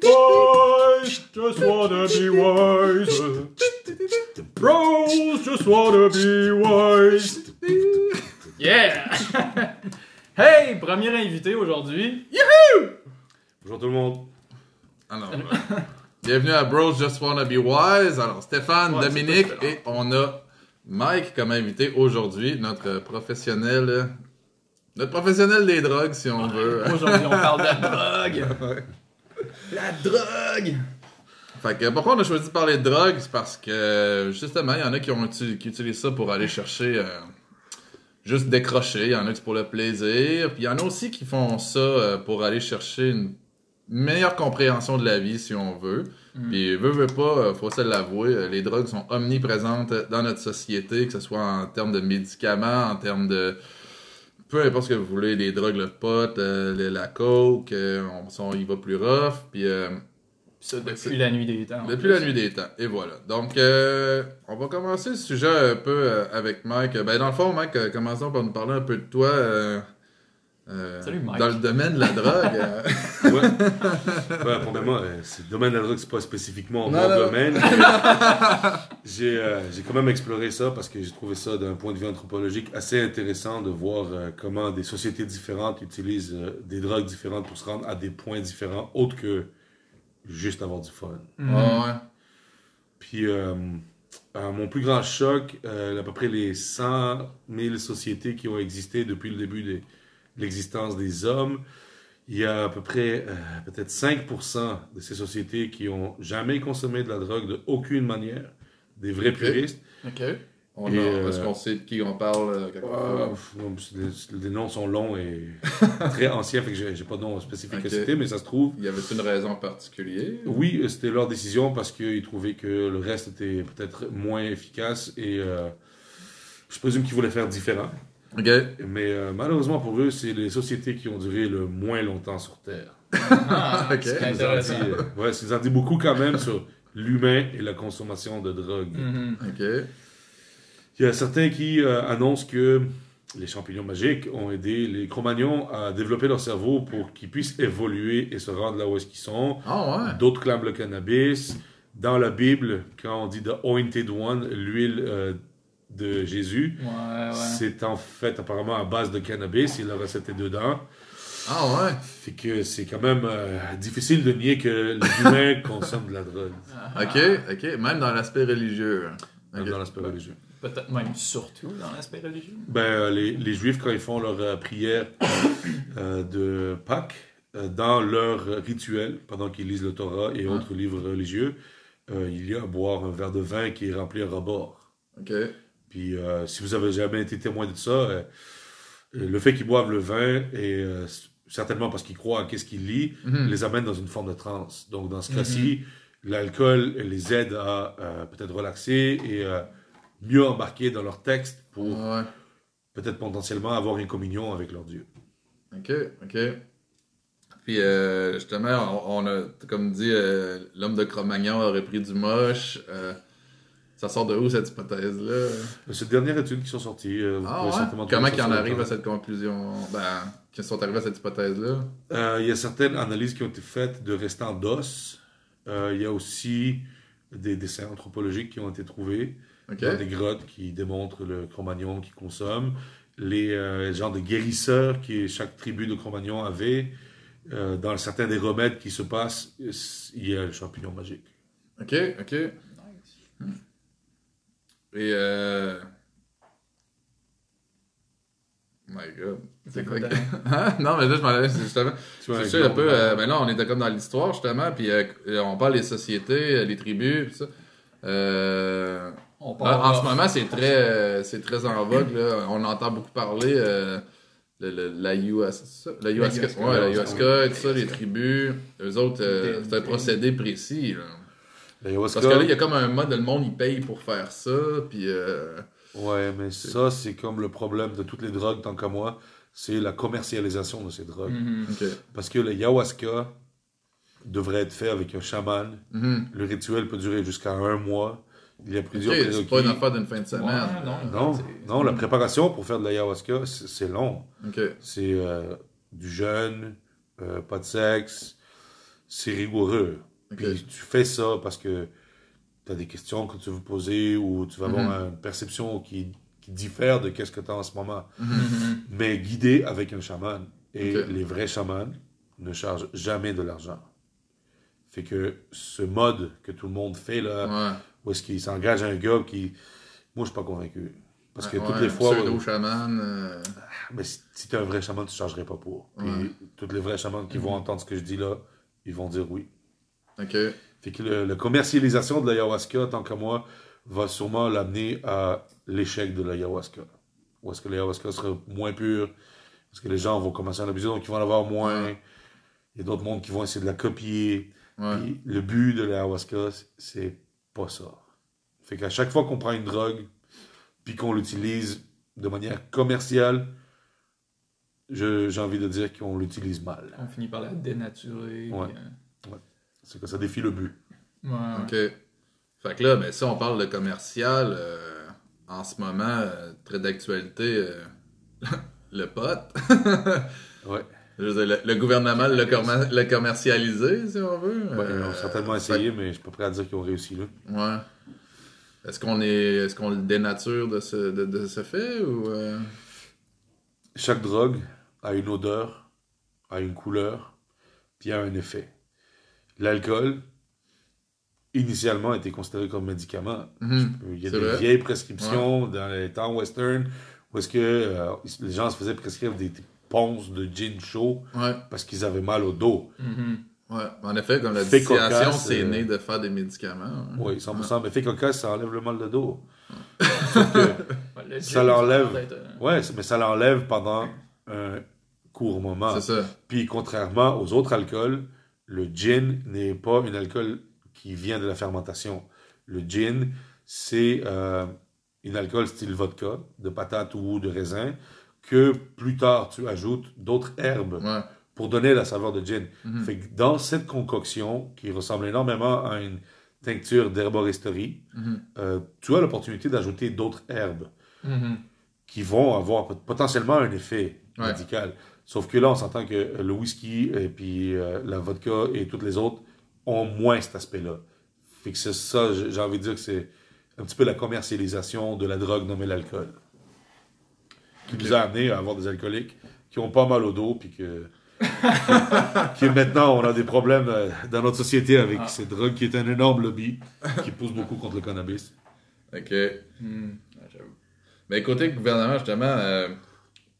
Boys just wanna be wise. Bros just wanna be wise. Yeah! hey, premier invité aujourd'hui. Bonjour tout le monde. Alors, euh, bienvenue à Bros Just Wanna Be Wise. Alors, Stéphane, Ouais, Dominique c'est pas et on a Mike comme invité aujourd'hui, notre professionnel, notre professionnel des drogues, si on veut. Aujourd'hui, on parle de la drogue. La drogue! Fait que pourquoi on a choisi de parler de drogue, c'est parce que justement, il y en a qui, ont, qui utilisent ça pour aller chercher euh, juste décrocher, il y en a qui c'est pour le plaisir, puis il y en a aussi qui font ça euh, pour aller chercher une meilleure compréhension de la vie si on veut. Puis veut veut pas, euh, faut se l'avouer, euh, les drogues sont omniprésentes dans notre société, que ce soit en termes de médicaments, en termes de peu importe ce que vous voulez, les drogues, le pot, euh, la coke, euh, on, on y va plus rough, puis euh, Ça, depuis la nuit des temps. depuis la nuit des temps. Et voilà. Donc, euh, on va commencer le sujet un peu euh, avec Mike. Ben, dans le fond, Mike, commençons par nous parler un peu de toi. Euh, Salut, Mike. Dans le domaine de la drogue. euh. Ouais. ouais, premièrement, euh, c'est le domaine de la drogue, c'est pas spécifiquement Non, mon non. domaine. j'ai euh, j'ai quand même exploré ça parce que j'ai trouvé ça d'un point de vue anthropologique assez intéressant de voir euh, comment des sociétés différentes utilisent euh, des drogues différentes pour se rendre à des points différents, autres que juste avoir du fun. Ouais. Puis, euh, mon plus grand choc, euh, à peu près les 100 000 sociétés qui ont existé depuis le début des- de l'existence des hommes, il y a à peu près euh, peut-être 5% de ces sociétés qui ont jamais consommé de la drogue de aucune manière, des vrais puristes. Ok. On a- euh, Est-ce qu'on sait de qui on parle euh, quelque Ah, les, les noms sont longs et très anciens, fait que j'ai j'ai pas de nom spécifique à citer, mais ça se trouve. Il y avait une raison particulière? Oui, euh, c'était leur décision parce qu'ils trouvaient que le reste était peut-être moins efficace et je présume qu'ils voulaient faire différent. Ok. Mais euh, malheureusement pour eux, c'est les sociétés qui ont duré le moins longtemps sur Terre. Ah, dit, intéressant. euh, ouais, ça nous en dit beaucoup quand même sur l'humain et la consommation de drogue. Mhm. Ok. Il y a certains qui euh, annoncent que les champignons magiques ont aidé les Cro-Magnons à développer leur cerveau pour qu'ils puissent évoluer et se rendre là où est-ce qu'ils sont. Ah ouais. D'autres clament le cannabis. Dans la Bible, quand on dit The Anointed One, l'huile euh, de Jésus, Ouais, ouais. c'est en fait apparemment à base de cannabis. Il a recette est dedans. Ah ouais. Fait que c'est quand même euh, difficile de nier que les humains consomment de la drogue, Ok, ok. Même dans l'aspect religieux. même Ok. dans l'aspect religieux. Peut-être même surtout dans l'aspect religieux. Ben, euh, les, les Juifs, quand ils font leur euh, prière euh, de Pâques, euh, dans leur rituel, pendant qu'ils lisent le Torah et Ah. autres livres religieux, euh, il y a à boire un verre de vin qui est rempli à rebord. Ok. Puis, euh, si vous avez jamais été témoin de ça, euh, le fait qu'ils boivent le vin, et euh, certainement parce qu'ils croient à qu'est-ce qu'ils lisent, Mhm. les amène dans une forme de transe. Donc, dans ce cas-ci, l'alcool les aide à peut-être relaxer et mieux embarquer dans leur texte pour Ouais. peut-être potentiellement avoir une communion avec leur Dieu. Ok, ok. Puis euh, justement, on, on a, comme dit, euh, l'homme de Cro-Magnon aurait pris du moche. euh, ça sort de où cette hypothèse-là? C'est les dernières études qui sont sorties. euh, vous Ah ouais? Comment qu'ils en arrivent à cette conclusion? Ben, qu'ils sont arrivés à cette hypothèse-là? Euh, il y a certaines analyses qui ont été faites de restants d'os. Euh, il y a aussi des dessins anthropologiques qui ont été trouvés Ok. dans des grottes qui démontrent le Cro-Magnon qui consomme. Les euh, genres de guérisseurs que chaque tribu de Cro-Magnon avait. Euh, dans certains des remèdes qui se passent, il y a le champignon magique. Ok, ok. Et euh... My god. C'est quoi que... Hein? Non, mais là, je m'en allais, c'est justement... Tu vois, C'est un sûr, un peu... euh, ben là, on était comme dans l'histoire, justement, puis euh, on parle des sociétés, euh, les tribus, puis ça. Euh... On En, parle en ce moment, c'est très, euh, c'est très en vogue. Là. On entend beaucoup parler euh, le, le- la ça? La ayahuasca, ayahuasca, ouais, la ouais, ayahuasca, tout ça, les tribus. Eux autres, euh, c'est un procédé précis. Là. L'ayahuasca, Parce que là, il y a comme un mode, le monde, il paye pour faire ça. Puis, euh, Ouais, mais ça, c'est comme le problème de toutes les drogues, tant qu'à moi, c'est la commercialisation de ces drogues. Mhm. Parce que le ayahuasca devrait être fait avec un chaman. Mhm. Le rituel peut durer jusqu'à un mois. Il y a plusieurs c'est prérequis. pas une affaire d'une fin de semaine. Ouais, non, Non, c'est- non, la préparation pour faire de l'ayahuasca, c'est c'est long. C'est euh, du jeûne, euh, pas de sexe. C'est rigoureux. Ok. Puis tu fais ça parce que tu as des questions que tu veux poser ou tu vas avoir une perception qui, qui diffère de qu'est-ce que tu as en ce moment. Mais guidé avec un chaman. Et les vrais chamans ne chargent jamais de l'argent. Fait que ce mode que tout le monde fait là, Ouais. où est-ce qu'il s'engage un gars qui. Moi, je suis pas convaincu. Parce que Ouais, toutes les fois. Pseudo chaman. euh, Mais si, si t'es un vrai chaman, tu ne chargerais pas pour. Puis Ouais. tous les vrais chamans qui vont entendre ce que je dis là, ils vont dire oui. Ok. Fait que le- la commercialisation de l'ayahuasca, tant que moi, va sûrement l'amener à l'échec de l'ayahuasca. Ou est-ce que l'ayahuasca sera moins pur? Est-ce que les gens vont commencer à en abuser, donc ils vont en avoir moins? Ouais. Il y a d'autres mondes qui vont essayer de la copier. Ouais. Puis le but de l'ayahuasca, c'est pas ça. Fait qu'à chaque fois qu'on prend une drogue, puis qu'on l'utilise de manière commerciale, j'ai envie de dire qu'on l'utilise mal. On finit par la dénaturer. Ouais. puis, euh, C'est que ça défie le but. ouais. Ok. Fait que là, ben, si on parle de commercial, euh, en ce moment, euh, très d'actualité, euh, le pote. Ouais. Je veux dire, le, le gouvernement l'a commer- l'a commercialisé, si on veut. Ouais, ils ont certainement fait- essayé, mais je suis pas prêt à dire qu'ils ont réussi là. Ouais. Est-ce qu'on est, est-ce qu'on le dénature de ce, de, de ce fait ou euh, Chaque drogue a une odeur, a une couleur, puis a un effet. L'alcool, initialement, était considéré comme médicament. mhm, Il y a des vrai? vieilles prescriptions dans les temps western où est-ce que euh, les gens se faisaient prescrire des ponces de gin chaud Ouais, parce qu'ils avaient mal au dos. Mhm. ouais. En effet, comme la distillation, c'est euh, né de faire des médicaments. hein. Oui, 100%. Mais fait cocasse, ça enlève le mal de dos. Sauf que Ouais, le Ça l'enlève. euh, Ouais, mais ça l'enlève pendant un court moment. C'est ça. Puis contrairement aux autres alcools, le gin n'est pas un alcool qui vient de la fermentation. Le gin, c'est euh, un alcool style vodka, de patate ou de raisin, que plus tard tu ajoutes d'autres herbes Ouais. pour donner la saveur de gin. Mhm. Fait que dans cette concoction, qui ressemble énormément à une tincture d'herboristerie, Mhm. euh, tu as l'opportunité d'ajouter d'autres herbes mhm. qui vont avoir pot- potentiellement un effet Ouais. médical. Sauf que là, on s'entend que le whisky et puis euh, la vodka et toutes les autres ont moins cet aspect-là. Fait que c'est ça, j'ai envie de dire que c'est un petit peu la commercialisation de la drogue nommée l'alcool. Qui nous a amené à avoir des alcooliques qui ont pas mal au dos puis que qui maintenant on a des problèmes euh, dans notre société avec Ah. cette drogue qui est un énorme lobby qui pousse beaucoup contre le cannabis. Ok. J'avoue. Mais côté gouvernement, justement, euh,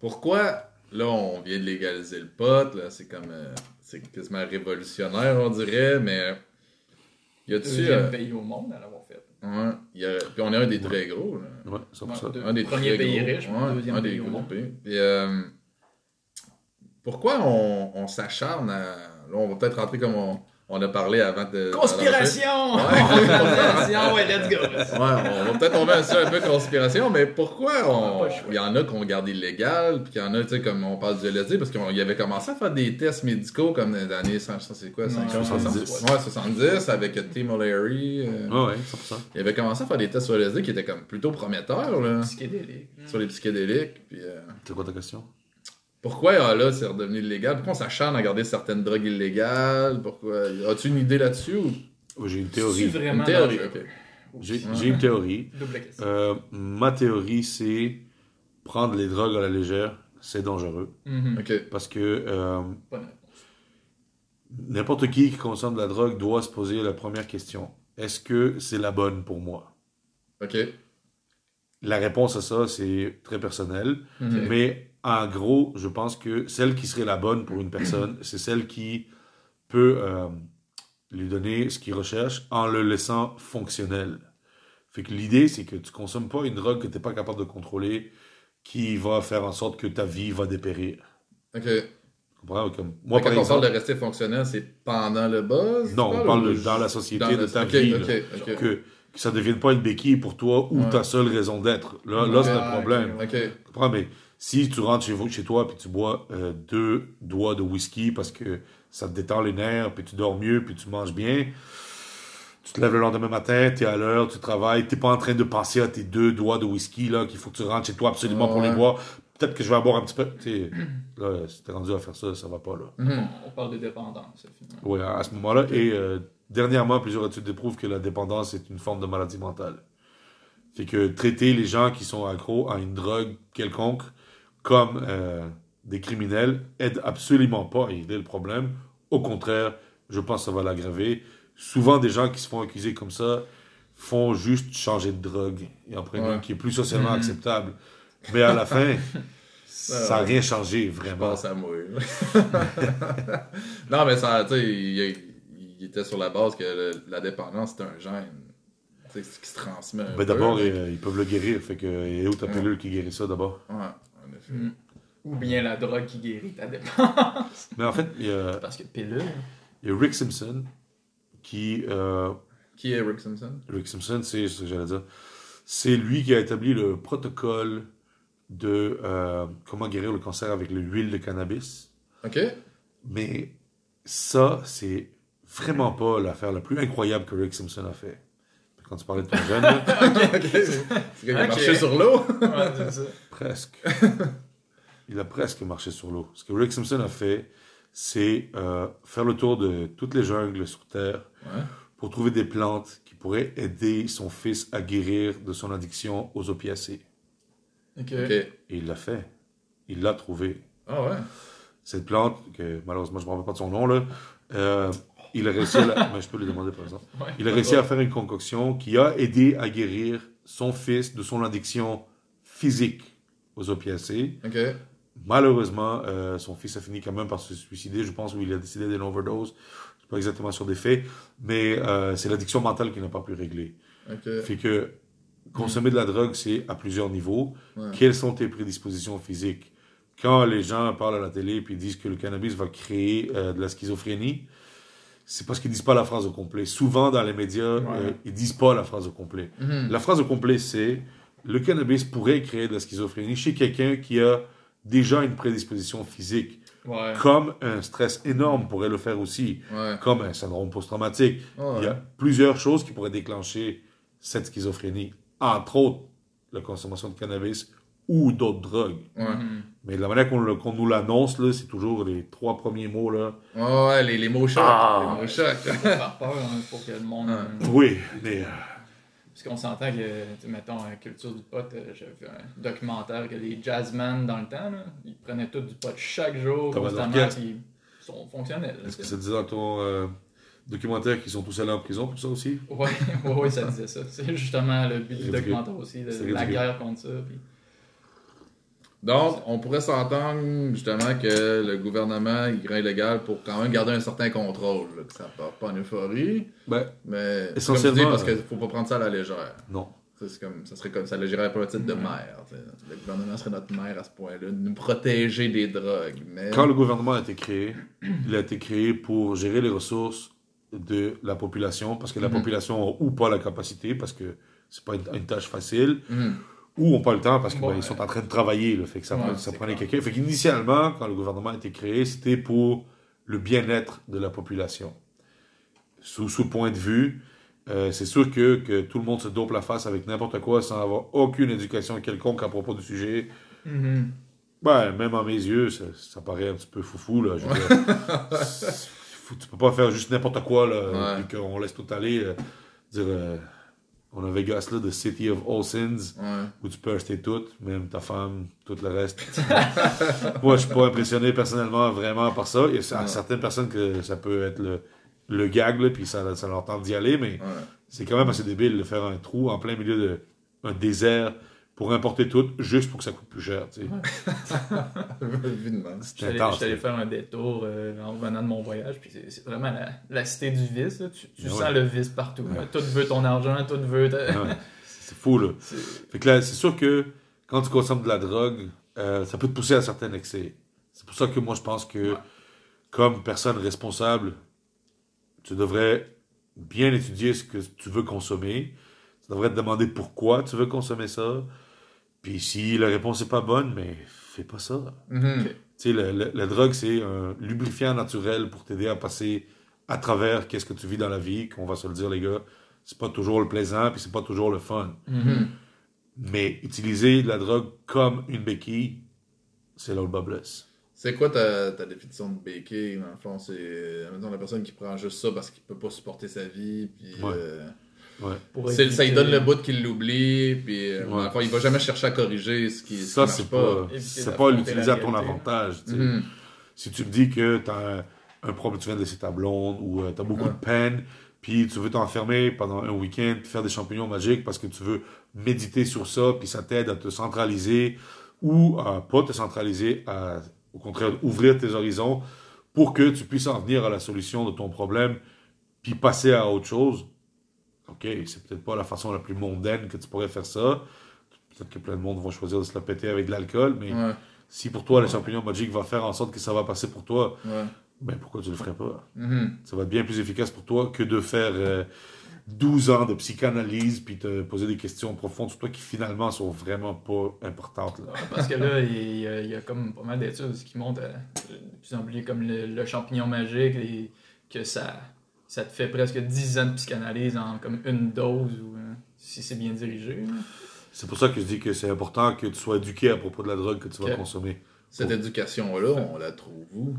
pourquoi là on vient de légaliser le pot, là, c'est comme euh, c'est quasiment révolutionnaire, on dirait, mais y a-tu Deuxième euh, pays au monde à l'avoir fait. ouais, y a, puis on est un des très gros, là. Ouais, c'est pour Ouais, ça. deux- un des premier très pays gros, riche, ouais, deuxième un des pays au gros monde. pays. Puis, euh, pourquoi on, on s'acharne à là on va peut-être rentrer comme on, on a parlé avant de Conspiration! Ouais. Conspiration, ouais, let's go. Ouais, on va peut-être tomber sur un peu conspiration, mais pourquoi on... le. Il y en a qui ont gardé illégal, puis il y en a, tu sais, comme on parle du LSD, parce qu'il avait commencé à faire des tests médicaux comme dans les années, ça, c'est quoi, 50, 70. 60? Ouais, 70, avec Tim O'Leary. euh, Ouais, ouais, 100%. Il avait commencé à faire des tests sur LSD qui étaient comme plutôt prometteurs, là, Psychédélique. sur les psychédéliques, puis... euh, C'est quoi ta question? Pourquoi ah, là c'est redevenu illégal? Pourquoi on s'acharne à garder certaines drogues illégales? Pourquoi? As-tu une idée là-dessus ou? Oh, J'ai une théorie. vraiment une théorie? dangereux. ok. J'ai une théorie. Double question. Euh, ma théorie, c'est prendre les drogues à la légère, c'est dangereux. Mhm. Parce que euh, n'importe qui qui consomme de la drogue doit se poser la première question. Est-ce que c'est la bonne pour moi? Ok. La réponse à ça, c'est très personnel. Mais en gros, je pense que celle qui serait la bonne pour une personne, c'est celle qui peut euh, lui donner ce qu'il recherche en le laissant fonctionnel. Fait que l'idée, c'est que tu consommes pas une drogue que tu n'es pas capable de contrôler qui va faire en sorte que ta vie va dépérir. Ok. Comprends? Comme, Moi, par quand on parle de rester fonctionnel, c'est pendant le buzz? non, on parle de, dans la société dans de ta vie. là. Que, que ça ne devienne pas une béquille pour toi ou Ouais. ta seule raison d'être. Là, là c'est un Ouais, problème. comprends? Mais si tu rentres chez, vous, chez toi puis tu bois euh, deux doigts de whisky parce que ça te détend les nerfs, puis tu dors mieux, puis tu manges bien, tu te lèves le lendemain matin, tu es à l'heure, tu travailles, tu pas en train de penser à tes deux doigts de whisky là qu'il faut que tu rentres chez toi absolument pour les boire. peut-être que je vais en boire un petit peu. Là, si t'es rendu à faire ça, ça va pas, là. Mhm. On parle de dépendance, finalement. Oui, à ce moment-là. Et euh, dernièrement, plusieurs études déprouvent que la dépendance est une forme de maladie mentale. Fait que traiter les gens qui sont accros à une drogue quelconque comme euh, des criminels aide absolument pas à régler le problème. Au contraire, je pense que ça va l'aggraver. Souvent, des gens qui se font accuser comme ça font juste changer de drogue et en prennent Ouais. une qui est plus socialement Mhm. acceptable. Mais à la fin, ça n'a rien changé, Je vraiment. pense à non, mais ça, tu sais, il, il était sur la base que le- la dépendance, c'est un gène. Tu sais, qui se transmet. Ben d'abord, euh, ils peuvent le guérir. Fait que, et où ta Ouais. pilule qui guérit ça d'abord? Ouais, en effet. Mm. Ou bien la drogue qui guérit ta dépendance. Mais en fait, il y a, Parce que pilule. il y a Rick Simpson qui. euh, Qui est Rick Simpson? Rick Simpson, c'est ce que j'allais dire. C'est lui qui a établi le protocole de euh, comment guérir le cancer avec l'huile de cannabis. Ok. Mais ça, c'est vraiment pas l'affaire la plus incroyable que Rick Simpson a fait. Quand tu parlais de ton jeune, ok. C'est a Ok. marché sur l'eau. Ouais, c'est ça. presque. Il a presque marché sur l'eau. Ce que Rick Simpson a fait, c'est euh, faire le tour de toutes les jungles sur Terre Ouais. pour trouver des plantes qui pourraient aider son fils à guérir de son addiction aux opiacés. Ok. Ok. Et il l'a fait. Il l'a trouvé. Ah ouais. Cette plante, que malheureusement je ne me rappelle pas de son nom, là, euh, il a réussi à la... Mais je peux lui demander par exemple. Ouais. Il a réussi à faire une concoction qui a aidé à guérir son fils de son addiction physique aux opiacés. Malheureusement, euh, son fils a fini quand même par se suicider, je pense, ou il a décidé d'une overdose. Je suis pas exactement sûr des faits, mais euh, c'est l'addiction mentale qu'il n'a pas pu régler. Ok. Fait que consommer de la drogue, c'est à plusieurs niveaux. Ouais. Quelles sont tes prédispositions physiques? Quand les gens parlent à la télé et disent que le cannabis va créer euh, de la schizophrénie, c'est parce qu'ils disent pas la phrase au complet. Souvent, dans les médias, euh, ils disent pas la phrase au complet. Mhm. La phrase au complet, c'est le cannabis pourrait créer de la schizophrénie chez quelqu'un qui a déjà une prédisposition physique, Ouais. comme un stress énorme pourrait le faire aussi, Ouais. comme un syndrome post-traumatique. Ouais. Il y a plusieurs choses qui pourraient déclencher cette schizophrénie, entre autres la consommation de cannabis ou d'autres drogues. Mais de la manière qu'on nous l'annonce, là, c'est toujours les trois premiers mots. Là. Ouais, ouais, les, les mots chocs. Ah. Les mots chocs. Ça va faire peur hein, pour que le monde. Euh, Oui, mais euh, Parce qu'on s'entend que, mettons, euh, culture du pot, j'avais vu un documentaire que les jazzmen dans le temps, là, ils prenaient tout du pot chaque jour, constamment, ils sont fonctionnels. est-ce que ça sais. dit dans ton euh, documentaire qu'ils sont tous allés en prison pour ça aussi? Ouais, ouais, ouais, ça disait ça. C'est justement le but du documentaire aussi, de la guerre contre ça. puis- Donc, on pourrait s'entendre justement que le gouvernement il rend illégal pour quand même garder un certain contrôle, là, que ça part pas en euphorie, Ben, mais Essentiellement, comme tu dis, parce euh, qu'il faut pas prendre ça à la légère. non. Ça, c'est comme, ça serait comme ça l'agirait pas un titre de mère. tu sais. Le gouvernement serait notre mère à ce point-là, de nous protéger des drogues. Mais Quand le gouvernement a été créé, il a été créé pour gérer les ressources de la population, parce que la Mhm. population a ou pas la capacité, parce que c'est pas une, une tâche facile, Mhm. Ou ont pas le temps, parce qu'ils Ouais. sont en train de travailler, là, fait que ça, Ouais, ça prenait quelqu'un. Fait qu'initialement, quand le gouvernement a été créé, c'était pour le bien-être de la population. Sous ce point de vue, euh, c'est sûr que, que tout le monde se dope la face avec n'importe quoi sans avoir aucune éducation quelconque à propos du sujet. Ben, même à mes yeux, ça, ça paraît un petit peu foufou, là. Je veux dire, c'est- faut- tu peux pas faire juste n'importe quoi, là, Ouais. puis qu'on laisse tout aller. euh, dire, euh, on a Vegas, là, The City of All Sins, Ouais. où tu peux acheter tout, même ta femme, tout le reste. Moi, je suis pas impressionné personnellement vraiment par ça. Il y a Ouais. certaines personnes que ça peut être le, le gag, là, puis ça, ça leur tente d'y aller, mais Ouais. c'est quand même assez débile de faire un trou en plein milieu de un désert pour importer tout juste pour que ça coûte plus cher. Tu sais. Intense. j'étais allé faire un détour euh, en revenant de mon voyage, puis c'est- vraiment la, la cité du vice. là. Tu, tu Ah sens ouais. le vice partout. Ouais. Tout veut ton argent, tout veut. ta- Ah ouais. C'est fou, là. C'est- Fait que là, c'est sûr que quand tu consommes de la drogue, euh, ça peut te pousser à certains excès. C'est pour ça que moi, je pense que, Ouais. comme personne responsable, tu devrais bien étudier ce que tu veux consommer. Tu devrais te demander pourquoi tu veux consommer ça. Puis si la réponse n'est pas bonne, mais fais pas ça. Mhm. Ok. Tu sais, la drogue, c'est un lubrifiant naturel pour t'aider à passer à travers qu'est-ce que tu vis dans la vie, qu'on va se le dire, les gars. C'est pas toujours le plaisant, puis c'est pas toujours le fun. Mhm. Mais utiliser de la drogue comme une béquille, c'est là où le bas blesse. C'est quoi ta, ta définition de baker, dans le fond? C'est, mettons, la personne qui prend juste ça parce qu'il peut pas supporter sa vie, puis... Ouais. euh, Ouais. C'est- ça lui donne le bout qu'il l'oublie, puis euh, Ouais. fond, il va jamais chercher à corriger ce qui, Ça, marche c'est pas. c'est pas l'utiliser à ton avantage. tu sais. Mhm. Si tu me dis que tu as un, un problème, tu viens de laisser ta blonde ou tu as beaucoup Ouais. de peine, puis tu veux t'enfermer pendant un week-end, faire des champignons magiques parce que tu veux méditer sur ça, puis ça t'aide à te centraliser ou à pas te centraliser, à au contraire ouvrir tes horizons pour que tu puisses en venir à la solution de ton problème, puis passer à autre chose. Ok, c'est peut-être pas la façon la plus mondaine que tu pourrais faire ça. Peut-être que plein de monde vont choisir de se la péter avec de l'alcool, mais Ouais, si pour toi, les champignons magiques va faire en sorte que ça va passer pour toi, ouais. ben pourquoi tu le ferais pas? Mhm. Ça va être bien plus efficace pour toi que de faire euh, 12 ans de psychanalyse puis te poser des questions profondes sur toi qui finalement sont vraiment pas importantes. Là. Ouais, Parce que là, il y, a, il y a comme pas mal d'études qui montrent euh, de plus en plus comme le, le champignon magique et que ça, ça te fait presque 10 ans de psychanalyse en comme une dose ou euh, si c'est bien dirigé. C'est pour ça que je dis que c'est important que tu sois éduqué à propos de la drogue que tu vas consommer. Cette éducation-là, on la trouve où?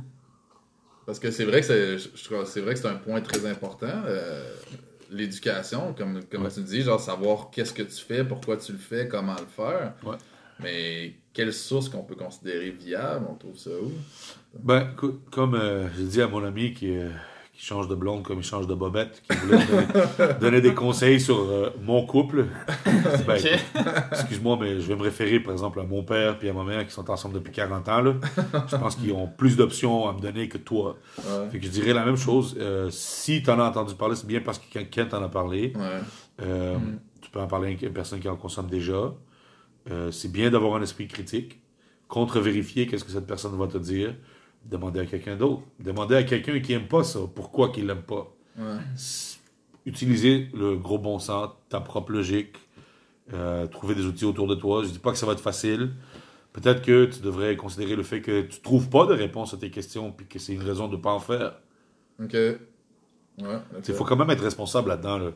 Parce que c'est vrai que c'est, je- je trouve- c'est vrai que c'est un point très important. euh, l'éducation, comme, comme Ouais. tu dis, genre savoir qu'est-ce que tu fais, pourquoi tu le fais, comment le faire. Ouais. Mais quelle source qu'on peut considérer viable, on trouve ça où? Ben, écoute, comme euh, j'ai dit à mon ami qui, euh, qui change de blonde comme il change de bobette, qui voulait donner, donner des conseils sur euh, mon couple, ben, excuse-moi, mais je vais me référer par exemple à mon père et à ma mère qui sont ensemble depuis 40 ans. Là. Je pense qu'ils ont plus d'options à me donner que toi. Ouais. Fait que je dirais la même chose. Euh, si tu en as entendu parler, c'est bien parce que quelqu'un t'en a parlé. Ouais. Euh, Mm. Tu peux en parler avec une personne qui en consomme déjà. C'est bien d'avoir un esprit critique. Contre-vérifier qu'est-ce que cette personne va te dire. Demander à quelqu'un d'autre. Demander à quelqu'un qui aime pas ça. Pourquoi qu'il l'aime pas? Ouais. Utiliser le gros bon sens, ta propre logique. euh, trouver des outils autour de toi. Je dis pas que ça va être facile. Peut-être que tu devrais considérer le fait que tu trouves pas de réponse à tes questions puis que c'est une raison de pas en faire. Ok. Ouais. Il faut quand même être responsable là-dedans. là.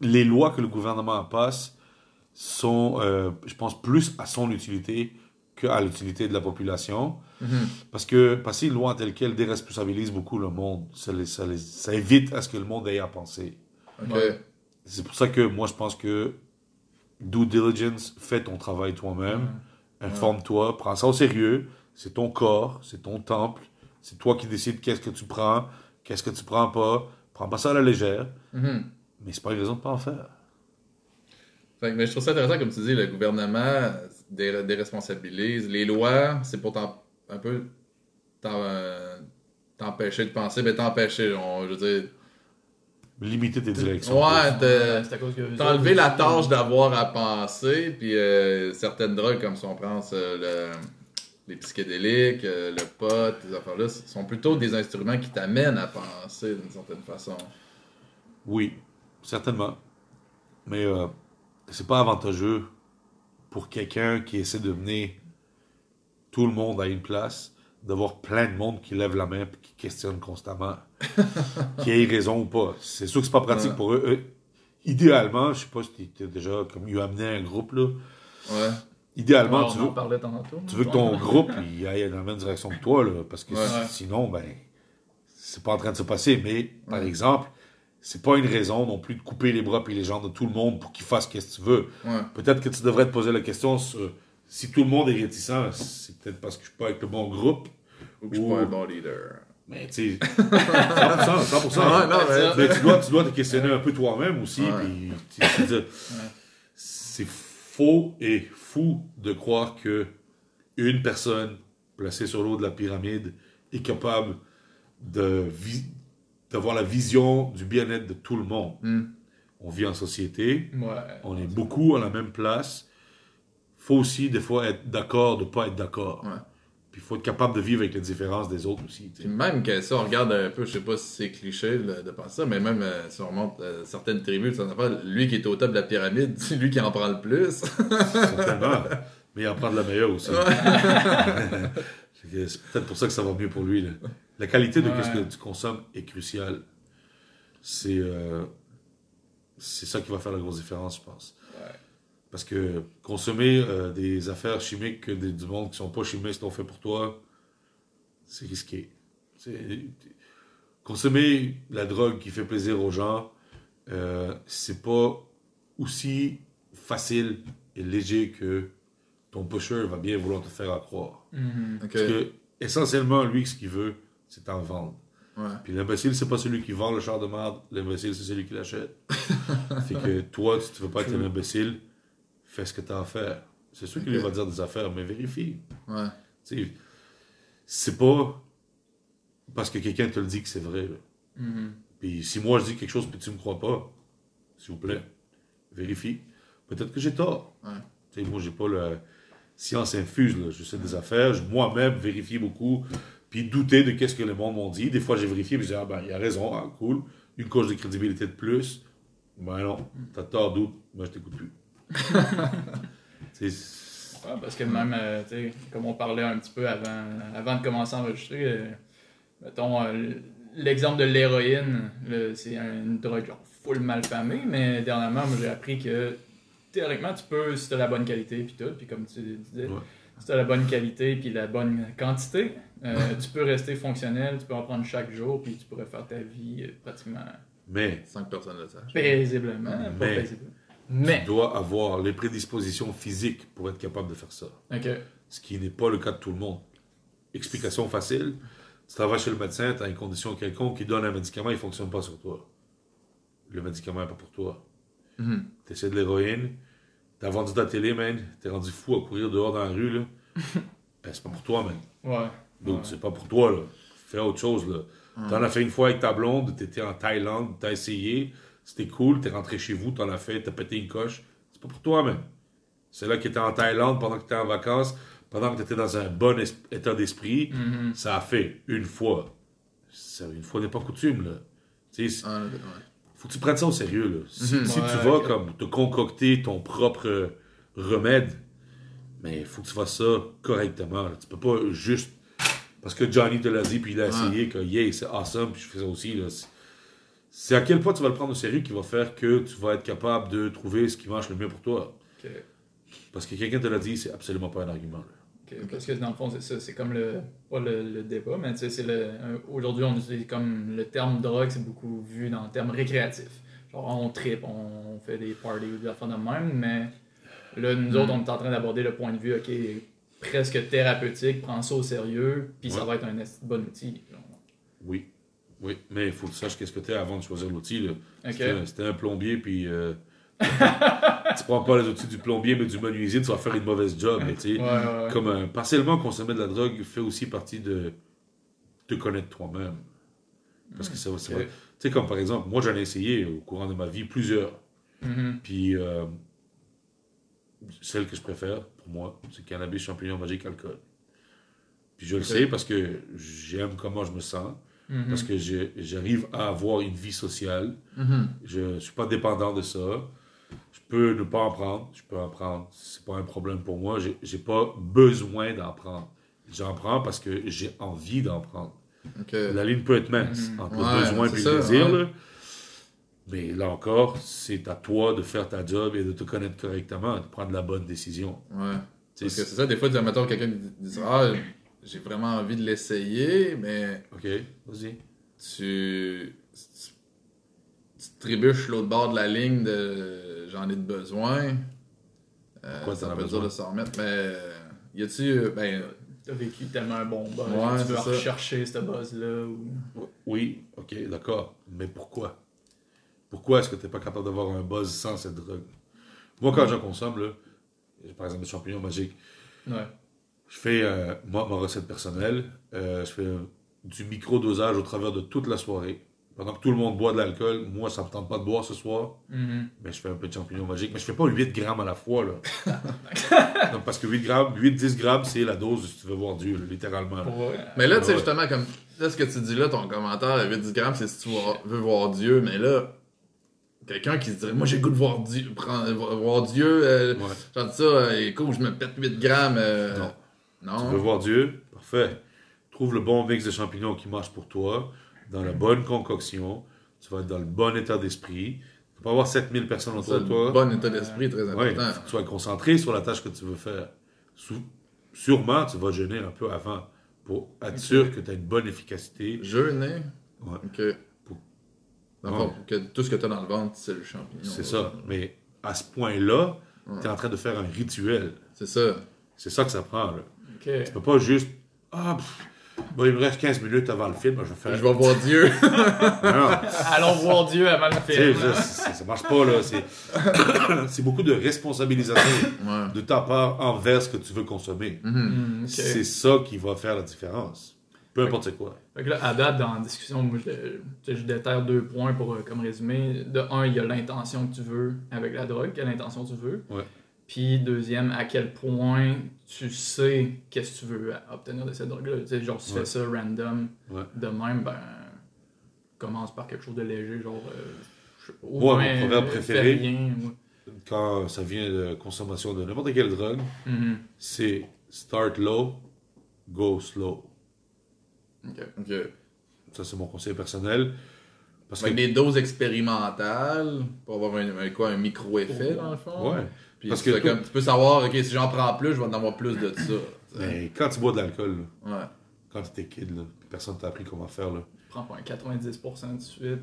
Les lois que le gouvernement passe sont, euh, je pense, plus à son utilité qu'à l'utilité de la population. Mhm. Parce que passer une loi telle qu'elle déresponsabilise beaucoup le monde. Ça, les- ça les- ça évite à ce que le monde ait à penser. C'est pour ça que moi, je pense que due diligence, fais ton travail toi-même. Informe-toi, prends ça au sérieux. C'est ton corps, c'est ton temple. C'est toi qui décides qu'est-ce que tu prends, qu'est-ce que tu prends pas. Prends pas ça à la légère. Mhm. Mais c'est pas une raison de pas en faire. Fait que- mais je trouve ça intéressant, comme tu dis, le gouvernement déresponsabilise. Les lois, c'est pour t'en- un peu euh, t'empêcher de penser, mais t'empêcher, on- je veux dire, Limiter tes directions. Ouais, t'enlever la tâche d'avoir à penser, puis euh, certaines drogues, comme si on prend euh, le- les psychédéliques, euh, le pot, ces affaires-là, sont plutôt des instruments qui t'amènent à penser d'une certaine façon. Oui, certainement. Mais euh, c'est pas avantageux pour quelqu'un qui essaie de mener tout le monde à une place d'avoir plein de monde qui lève la main et qui questionne constamment qui ait raison ou pas. C'est sûr que c'est pas pratique Ouais. pour eux. Eux, Idéalement, je sais pas si tu déjà comme eu amené un groupe là. Ouais. Idéalement, tu veux, tu veux que ton groupe il aille dans la même direction que toi, là, parce que Ouais. sinon, ben, c'est pas en train de se passer. Mais, par exemple, c'est pas une raison non plus de couper les bras et les jambes de tout le monde pour qu'ils fassent ce que tu veux. Ouais. Peut-être que tu devrais te poser la question sur si tout le monde est réticent, c'est peut-être parce que je suis pas avec le bon groupe. Ou que je suis pas un bon leader. Mais tu sais, 100%, 100%. Ouais, non, mais- Mais tu dois, tu dois te questionner un peu toi-même aussi. Ouais. puis C'est faux et fou de croire que une personne placée sur le haut de la pyramide est capable de d'avoir la vision du bien-être de tout le monde. Hmm. On vit en société, Ouais. on est beaucoup à la même place. faut aussi des fois être d'accord de pas être d'accord. Ouais. Puis il faut être capable de vivre avec les différences des autres aussi. Puis même que ça, on regarde un peu, je sais pas si c'est cliché là, de penser ça, mais même euh, si on remonte euh, certaines tribus, ça affaire, lui qui est au top de la pyramide, c'est lui qui en prend le plus. Certainement. Mais il en prend de la meilleure aussi. C'est peut-être pour ça que ça va mieux pour lui. là. La qualité de Ouais. ce que tu consommes est cruciale. C'est euh, c'est ça qui va faire la grosse différence, je pense. Parce que consommer euh, des affaires chimiques que des, du monde qui sont pas chimistes ont fait pour toi, c'est risqué. Consommer la drogue qui fait plaisir aux gens, euh, c'est pas aussi facile et léger que ton pusher va bien vouloir te faire à croire. Mhm. Parce que, essentiellement, lui, ce qu'il veut, c'est vendre. Ouais. Puis l'imbécile, c'est pas celui qui vend le char de merde, l'imbécile, c'est celui qui l'achète. fait que toi, si tu veux pas être un imbécile, fais ce que t'as à faire. C'est sûr qu'il Ok. va te dire des affaires, mais vérifie. Ouais. Tu c'est pas parce que quelqu'un te le dit que c'est vrai. Mhm. Puis si moi je dis quelque chose puis tu me crois pas, s'il vous plaît, vérifie. Peut-être que j'ai tort. Ouais. Tu sais, moi, j'ai pas la science infuse. Là. Je sais des affaires. Moi-même vérifie beaucoup. Puis douter de qu'est-ce que le monde m'ont dit. Des fois, j'ai vérifié puis je dis, ah ben, il a raison, ah, cool. Une coche de crédibilité de plus. Ben non, t'as tort, doute. Moi, je t'écoute plus. Ouais, parce que même, euh, tu sais, comme on parlait un petit peu avant, avant de commencer à enregistrer, euh, mettons, euh, l'exemple de l'héroïne, c'est une drogue genre full mal famée, mais dernièrement, moi, j'ai appris que théoriquement, tu peux, si tu as la bonne qualité, puis tout, puis comme tu disais, Ouais. Si tu as la bonne qualité, puis la bonne quantité, euh, tu peux rester fonctionnel, tu peux en prendre chaque jour, puis tu pourrais faire ta vie euh, pratiquement mais Sans que personne le sache. paisiblement. pas Mais- paisiblement. Mais, tu dois avoir les prédispositions physiques pour être capable de faire ça. ok. ce qui n'est pas le cas de tout le monde. Explication facile, tu travailles chez le médecin, tu as une condition quelconque qui donne un médicament, il ne fonctionne pas sur toi. Le médicament n'est pas pour toi. Mhm. Tu essaies de l'héroïne, tu as vendu ta télé, man, tu es rendu fou à courir dehors dans la rue, là. Ben, c'est pas pour toi, man. Ouais. Donc, Ouais. c'est pas pour toi, là. Fais autre chose, là. T'en as fait une fois avec ta blonde, t'étais en Thaïlande, t'as essayé, c'était cool, t'es rentré chez vous, t'en as fait, t'as pété une coche. C'est pas pour toi, man. C'est là que t'étais en Thaïlande pendant que t'étais en vacances, pendant que t'étais dans un bon état d'esprit. Mhm. Ça a fait une fois. Ça, une fois n'est pas coutume, là. Tu sais, Ah, ouais. Faut que tu prennes ça au sérieux, là. Si, Mhm. si Ouais, tu vas comme te concocter ton propre remède, mais il faut que tu fasses ça correctement. là. Tu peux pas juste. Parce que Johnny te l'a dit, puis il a essayé, que yeah, c'est awesome, puis je fais ça aussi. là. C'est- à quel point tu vas le prendre au sérieux qui va faire que tu vas être capable de trouver ce qui marche le mieux pour toi. Parce que quelqu'un te l'a dit, c'est absolument pas un argument. là. Parce que dans le fond, c'est ça. C'est comme le. Pas le, le débat, mais tu sais, c'est le. Aujourd'hui, on utilise comme le terme drogue, c'est beaucoup vu dans le terme récréatif. Genre, on tripe, on fait des parties ou des affaires de même, mais là, nous autres, on est en train d'aborder le point de vue, ok, presque thérapeutique, prends ça au sérieux, puis ça va être un bon outil. genre. Oui. Oui, mais il faut que tu saches qu'est-ce que tu es avant de choisir l'outil. c'était un plombier, puis euh, tu prends pas les outils du plombier, mais du menuisier, tu vas faire une mauvaise job. mais. Ouais, ouais. Comme euh, partiellement consommer de la drogue fait aussi partie de te connaître toi-même. Parce que ça, va-. Tu sais, comme par exemple, moi j'en ai essayé au courant de ma vie plusieurs. Mhm. Puis euh, celle que je préfère pour moi, c'est cannabis, champignon magique, alcool. Puis je le sais parce que j'aime comment je me sens, Mhm. parce que j'arrive à avoir une vie sociale. Mhm. Je ne suis pas dépendant de ça. Je peux ne pas en prendre. Je peux en prendre. C'est pas un problème pour moi. J'ai j'ai pas besoin d'en prendre. J'en prends parce que j'ai envie d'en prendre. La ligne peut être mince Mhm. entre Ouais, le besoin et c'est le ça, désir. ouais. là. Mais là encore, c'est à toi de faire ta job et de te connaître correctement, de prendre la bonne décision. Ouais. Tu Parce que c'est ça, des fois, mettons, quelqu'un qui dit Ah, j'ai vraiment envie de l'essayer, mais Ok, vas-y. tu, tu, tu trébuches l'autre bord de la ligne de j'en ai de besoin. Euh, Pourquoi ça t'en as peut besoin? dur de s'en remettre, mais euh, y a-tu. euh, Ben, T'as vécu tellement un bon buzz, Ouais, tu veux ça. rechercher ce buzz-là. Ou... Oui, ok, d'accord. Mais pourquoi? Pourquoi est-ce que tu n'es pas capable d'avoir un buzz sans cette drogue? Moi, quand j'en consomme, là, par exemple, des champignons magiques, Ouais. je fais euh, moi, ma recette personnelle. euh, je fais euh, du micro-dosage au travers de toute la soirée. Pendant que tout le monde boit de l'alcool, moi, ça me tente pas de boire ce soir. Mhm. Mais je fais un peu de champignons magiques. Mais je fais pas 8 grammes à la fois, là. non, parce que 8 grammes, 8-10 grammes, c'est la dose si tu veux voir Dieu, là, littéralement. mais là, tu sais, Ouais. justement, comme. Là, ce que tu dis là, ton commentaire, le 8 grammes, c'est si tu veux voir Dieu, mais là, quelqu'un qui se dirait, moi j'ai le goût de voir Dieu, prendre- voir Dieu, euh, Ouais. genre ça, euh, écoute, je me pète 8 grammes. euh, Non. Non. Tu veux voir Dieu? Parfait. Trouve le bon mix de champignons qui marche pour toi, dans la bonne concoction. Tu vas être dans le bon état d'esprit. faut pas avoir 7000 personnes autour de le toi. bon état d'esprit, très Ouais, important. faut que tu sois concentré sur la tâche que tu veux faire. Sûrement, tu vas jeûner un peu avant pour être sûr que tu as une bonne efficacité. Jeûner? Ouais. Ok. Pour- Dans Ouais. que tout ce que tu as dans le ventre, c'est le champignon. C'est ça. Mais à ce point-là, tu es en train de faire un rituel. C'est ça. C'est ça que ça prend. Là. Ok. Tu peux pas juste. Ah, pff, bon, il me reste 15 minutes avant le film, je vais faire. Je vais voir Dieu. Non, Allons voir Dieu avant le film. ça, ça, ça marche pas, là. C'est, c'est beaucoup de responsabilisation ouais. de ta part envers ce que tu veux consommer. Hmm, ok. C'est ça qui va faire la différence. Peu importe c'est quoi. Fait que là, à date, dans la discussion, moi, je, je déterre deux points pour euh, comme résumé. De un, il y a l'intention que tu veux avec la drogue, quelle intention tu veux. Ouais. Puis deuxième, à quel point tu sais qu'est-ce que tu veux obtenir de cette drogue-là. Tu sais, genre, si tu Ouais. fais ça random Ouais. de même, ben, commence par quelque chose de léger, genre. euh, je sais pas, au Moi, mon moins, proverbe euh, préféré. rien, ouais. Quand ça vient de consommation de n'importe quelle drogue, Mhm. c'est start low, go slow. Ok. Ok. Ça, c'est mon conseil personnel. Parce que. Avec des doses expérimentales pour avoir un, un- quoi, un micro-effet dans le fond. Ouais. Puis Parce tu, que comme, tu peux savoir, ok, si j'en prends plus, je vais en avoir plus de ça. Mais quand tu bois de l'alcool, là, Ouais. quand tu étais kid, là, personne t'a appris comment faire, là. Prends pas un 90% de suite.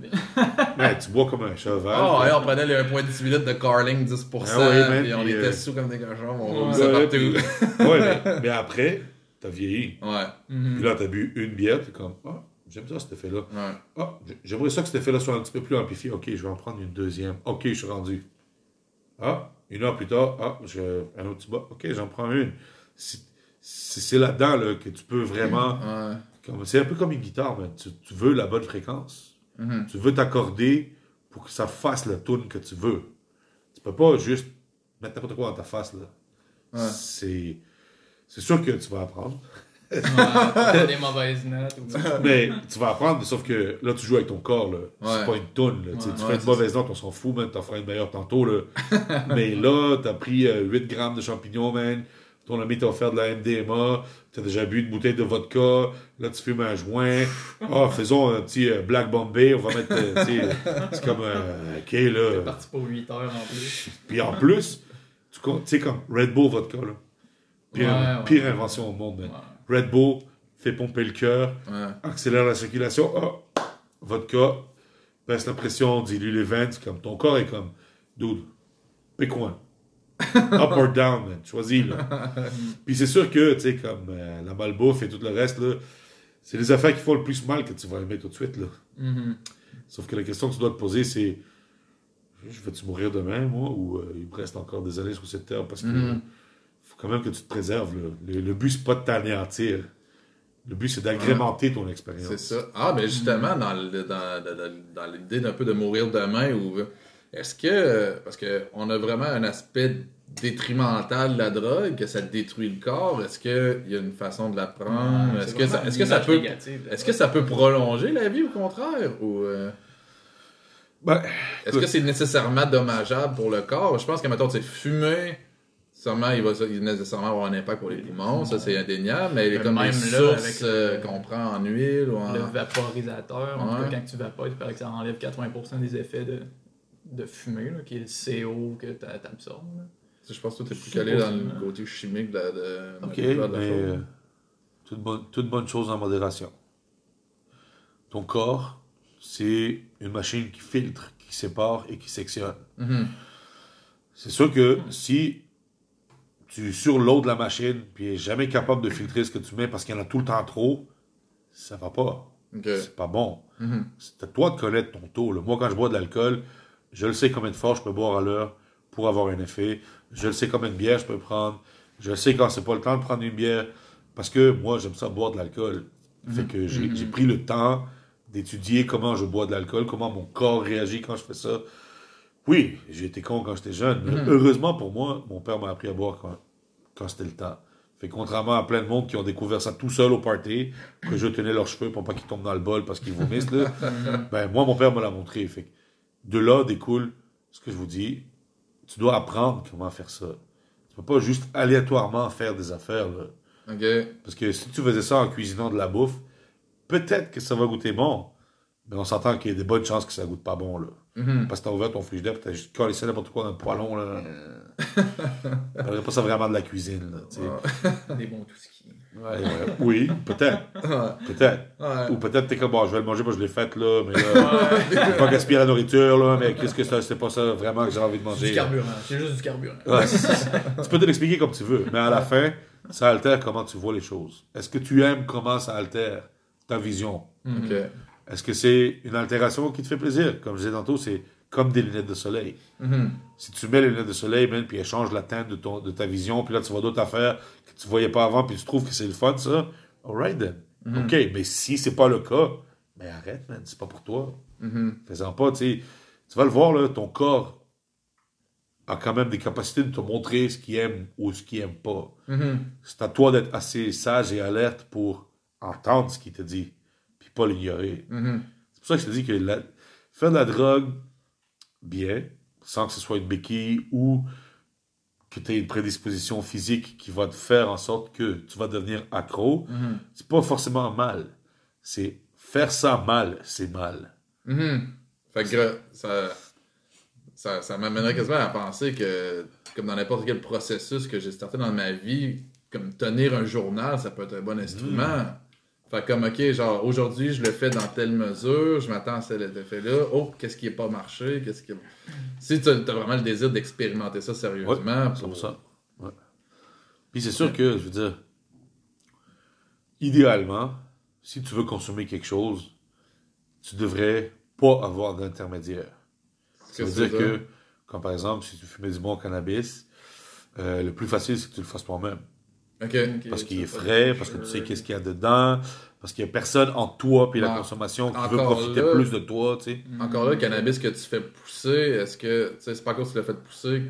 Ben, tu bois comme un cheval. Oh, ouais, on prenait les 1,18 litres de Carling 10%, Ah ouais, man, puis on puis, était euh, sous comme des cochons, on roulait partout. puis- ouais, mais, mais après, t'as vieilli. Ouais, Mhm. Puis là, t'as bu une bière, t'es comme, ah, j'aime ça cet effet-là. ouais. Ah, j'aimerais ça que cet effet-là soit un petit peu plus amplifié. Ok, je vais en prendre une deuxième. Ok, je suis rendu. Ah, une heure plus tard, ah, un autre petit bas. Ok, j'en prends une. C'est là-dedans là, que tu peux vraiment. Ouais. C'est un peu comme une guitare, man. Tu, tu veux la bonne fréquence. Mhm. Tu veux t'accorder pour que ça fasse la tune que tu veux. Tu peux pas juste mettre n'importe quoi dans ta face. là. Ouais. C'est. C'est sûr que tu vas apprendre. Ouais, t'as des mauvaises notes. Ou... Mais tu vas apprendre, sauf que là, tu joues avec ton corps. Là. Ouais. C'est pas une toune. Là. Tu Ouais, fais une mauvaise note, on s'en fout, man. T'en feras une meilleure tantôt. Là. Mais là, t'as pris euh, 8 grammes de champignons, man. Ton ami t'a offert de la MDMA. T'as déjà bu une bouteille de vodka. Là, tu fumes un joint. Ah, faisons un petit euh, Black Bombay. On va mettre. euh, tu sais, c'est comme. euh, ok, T'es là. parti pour 8 heures en plus. Puis en plus, tu sais, comme Red Bull vodka, là. Pire, Ouais, ouais. pire invention au monde, man. Red Bull fait pomper le cœur Ouais. accélère la circulation. Ah, vodka, baisse la pression, dilue les veines. Comme ton corps est comme, dude, pick one. Up or down, man. Choisis, là. Puis c'est sûr que, tu sais, comme euh, la malbouffe et tout le reste, là, c'est les affaires qui font le plus mal que tu vas aimer tout de suite, là. Mhm. Sauf que la question que tu dois te poser, c'est je vais-tu mourir demain, moi, ou euh, il me reste encore des années sur cette terre parce que Mhm. Faut quand même que tu te préserves. là. Le, le but, c'est pas de t'anéantir. Le but, c'est d'agrémenter ton expérience. C'est ça. Ah, mais justement, dans, le- dans, dans- dans l'idée d'un peu de mourir demain, ou est-ce que, parce qu'on a vraiment un aspect détrimental de la drogue, que ça détruit le corps, est-ce qu'il y a une façon de la prendre? Est-ce c'est que, ça, est-ce que peut... Est-ce que ça peut prolonger la vie au contraire? Ou euh, Ben, est-ce que c'est nécessairement dommageable pour le corps? Je pense que, mettons, tu sais, fumer, sûrement, il va nécessairement avoir un impact pour les poumons, ça c'est indéniable, mais il comme même des là, sources avec euh, qu'on prend en huile ou en... Le vaporisateur, en tout cas, quand tu vapores, il paraît que ça enlève 80% des effets de, de fumée, là, qui est le CO que tu absorbes. Je pense que toi, t'es plus calé dans le côté chimique de la, de, ok, de la mais chose. euh, toute, bonne, toute bonne chose en modération. Ton corps, c'est une machine qui filtre, qui sépare et qui sectionne. Mhm. C'est sûr que si tu surloads la machine puis est jamais capable de filtrer ce que tu mets parce qu'il y en a tout le temps trop, ça va pas. C'est pas bon. Mhm. C'est à toi de connaître ton taux. là. Moi, quand je bois de l'alcool, je le sais combien de fois je peux boire à l'heure pour avoir un effet. Je le sais combien de bières je peux prendre. Je le sais quand c'est pas le temps de prendre une bière. Parce que moi, j'aime ça boire de l'alcool. Fait que j'ai j'ai pris le temps d'étudier comment je bois de l'alcool, comment mon corps réagit quand je fais ça. Oui, j'ai été con quand j'étais jeune. Heureusement pour moi, mon père m'a appris à boire quand, quand c'était le temps. Fait que contrairement à plein de monde qui ont découvert ça tout seul au party, que je tenais leurs cheveux pour pas qu'ils tombent dans le bol parce qu'ils vomissent, là, ben moi, mon père me l'a montré. Fait que de là découle ce que je vous dis. Tu dois apprendre comment faire ça. Tu peux pas juste aléatoirement faire des affaires. Là. Ok. Parce que si tu faisais ça en cuisinant de la bouffe, peut-être que ça va goûter bon. Mais on s'entend qu'il y a des bonnes chances que ça goûte pas bon, là. Mhm. Parce que t'as ouvert ton frigidaire et t'as juste collé n'importe quoi dans le poêlon, là. T'aurais pas ça vraiment de la cuisine, là, tu sais. Des bons tout ski. Ouais, ouais. Oui, peut-être. Ouais. Peut-être. Ouais. Ou peut-être t'es comme, bon, je vais le manger, moi je l'ai fait, là, mais là, pas gaspiller la nourriture, là, mais qu'est-ce que c'est, c'est pas ça vraiment que j'ai envie de C'est manger. du carburant. C'est juste du carburant. Ouais, c'est- c'est- tu peux te l'expliquer comme tu veux, mais à la fin, ça altère comment tu vois les choses. Est-ce que tu aimes comment ça altère ta vision? Ok. Est-ce que c'est une altération qui te fait plaisir? Comme je disais tantôt, c'est comme des lunettes de soleil. Mhm. Si tu mets les lunettes de soleil, man, puis elles changent la teinte de, ton, de ta vision, puis là, tu vois d'autres affaires que tu voyais pas avant, puis tu trouves que c'est le fun, ça, alright then. OK, mais si c'est pas le cas, ben arrête, man, c'est pas pour toi. Mhm. Fais-en pas, tu sais. Tu vas le voir, là, ton corps a quand même des capacités de te montrer ce qu'il aime ou ce qu'il aime pas. C'est à toi d'être assez sage et alerte pour entendre ce qu'il te dit, pas l'ignorer. Mhm. C'est pour ça que je te dis que la- faire de la drogue bien, sans que ce soit une béquille ou que tu aies une prédisposition physique qui va te faire en sorte que tu vas devenir accro, Mhm. c'est pas forcément mal. C'est faire ça mal, c'est mal. Mhm. Fait que ça, ça, ça m'amènerait quasiment à penser que, comme dans n'importe quel processus que j'ai starté dans ma vie, comme tenir un journal, ça peut être un bon instrument. Fait comme, OK, genre, aujourd'hui, je le fais dans telle mesure, je m'attends à cet effet-là. Oh, qu'est-ce qui n'est pas marché? Qu'est-ce qui... Si tu as, vraiment le désir d'expérimenter ça sérieusement. C'est pour- ça. Ouais. Puis c'est sûr que, je veux dire, idéalement, si tu veux consommer quelque chose, tu devrais pas avoir d'intermédiaire. Ça veut dire que, comme par exemple, si tu fumais du bon cannabis, euh, le plus facile, c'est que tu le fasses toi-même. Parce qu'il est frais, parce que tu sais qu'est-ce qu'il y a dedans, parce qu'il y a personne en toi puis la Ah, consommation qui veut encore profiter là. plus de toi, tu sais. Encore là, le cannabis que tu fais pousser, est-ce que, tu sais, c'est pas encore que tu l'as fait pousser,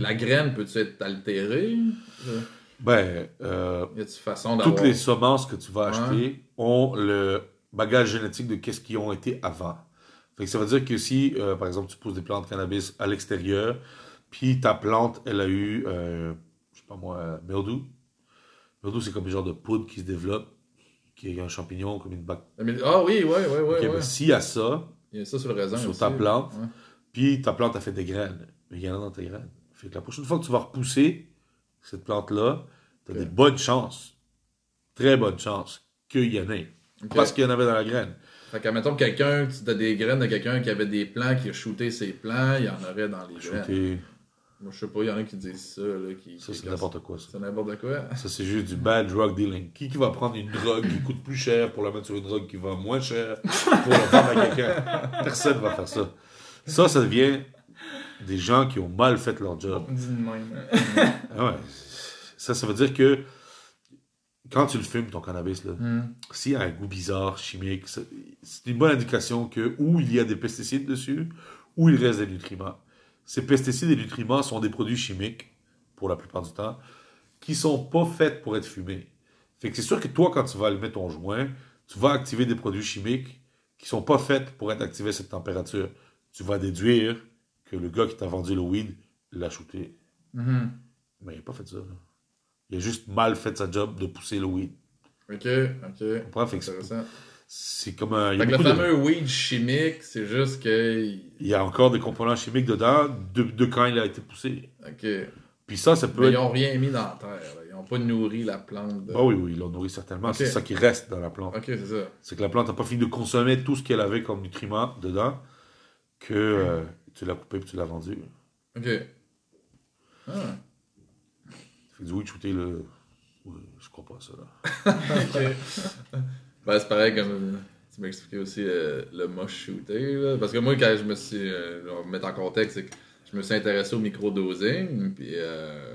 la graine peut-tu être altérée? Ben, euh, Y a-t-il façon toutes les semences que tu vas Ouais. acheter ont le bagage génétique de qu'est-ce qu'ils ont été avant. Fait que ça veut dire que si, euh, par exemple, tu pousses des plantes de cannabis à l'extérieur, puis ta plante, elle a eu, euh, je sais pas moi, euh, mildew. Mildew, c'est comme un genre de poudre qui se développe, qui est un champignon, comme une bactérie. Mais- Ah oui, ouais, ouais, ouais. Ok, ouais. mais s'il y a ça, Il y a ça sur le raisin sur aussi. ta plante, Ouais. puis ta plante a fait des graines, mais il y en a dans tes graines. Fait que la prochaine fois que tu vas repousser cette plante-là, tu as des bonnes chances, très bonnes chances, qu'il y en ait. Parce qu'il y en avait dans la graine. Fait que, mettons, quelqu'un, tu as des graines de quelqu'un qui avait des plants, qui a shooté ses plants, il y en aurait dans les graines. Moi, je sais pas, il y en a qui disent ça, là, qui... ça c'est n'importe quoi. Ça, C'est n'importe quoi. ça c'est juste du bad drug dealing. Qui, qui va prendre une drogue qui coûte plus cher pour la mettre sur une drogue qui va moins cher pour la vendre à quelqu'un? Personne va faire ça. Ça, ça devient des gens qui ont mal fait leur job. On dit de même. Ah ouais. Ça, ça veut dire que quand tu le fumes, ton cannabis, là, Hmm. s'il y a un goût bizarre, chimique, c'est c'est une bonne indication que ou il y a des pesticides dessus, ou il reste des nutriments. Ces pesticides et nutriments sont des produits chimiques, pour la plupart du temps, qui sont pas faits pour être fumés. Fait que c'est sûr que toi, quand tu vas allumer ton joint, tu vas activer des produits chimiques qui sont pas faits pour être activés à cette température. Tu vas déduire que le gars qui t'a vendu le weed l'a shooté. Mhm. Mais il n'a pas fait ça. là. Il a juste mal fait sa job de pousser le weed. Ok, ok. comprends? Fait que c'est- comme un. Fait que le de- fameux weed chimique, c'est juste que... Il y a encore des composants chimiques dedans de, de quand il a été poussé. Ok. Puis ça, ça peut Mais être. ils ont rien mis dans la terre. là. Ils ont pas nourri la plante. de- Ah oui, oui, ils l'ont nourri certainement. Ok. C'est ça qui reste dans la plante. Ok, c'est ça. C'est que la plante n'a pas fini de consommer tout ce qu'elle avait comme nutriments dedans, que euh, tu l'as coupé et tu l'as vendu. Ok. Ah. Fait que du weed shooté, le. Ouais, je crois pas à ça. Là. Ben, c'est pareil comme tu m'as expliqué aussi euh, le moche shooter. Là. Parce que moi, quand je me suis. Euh, mettre en contexte, c'est que je me suis intéressé au microdosing. Puis euh,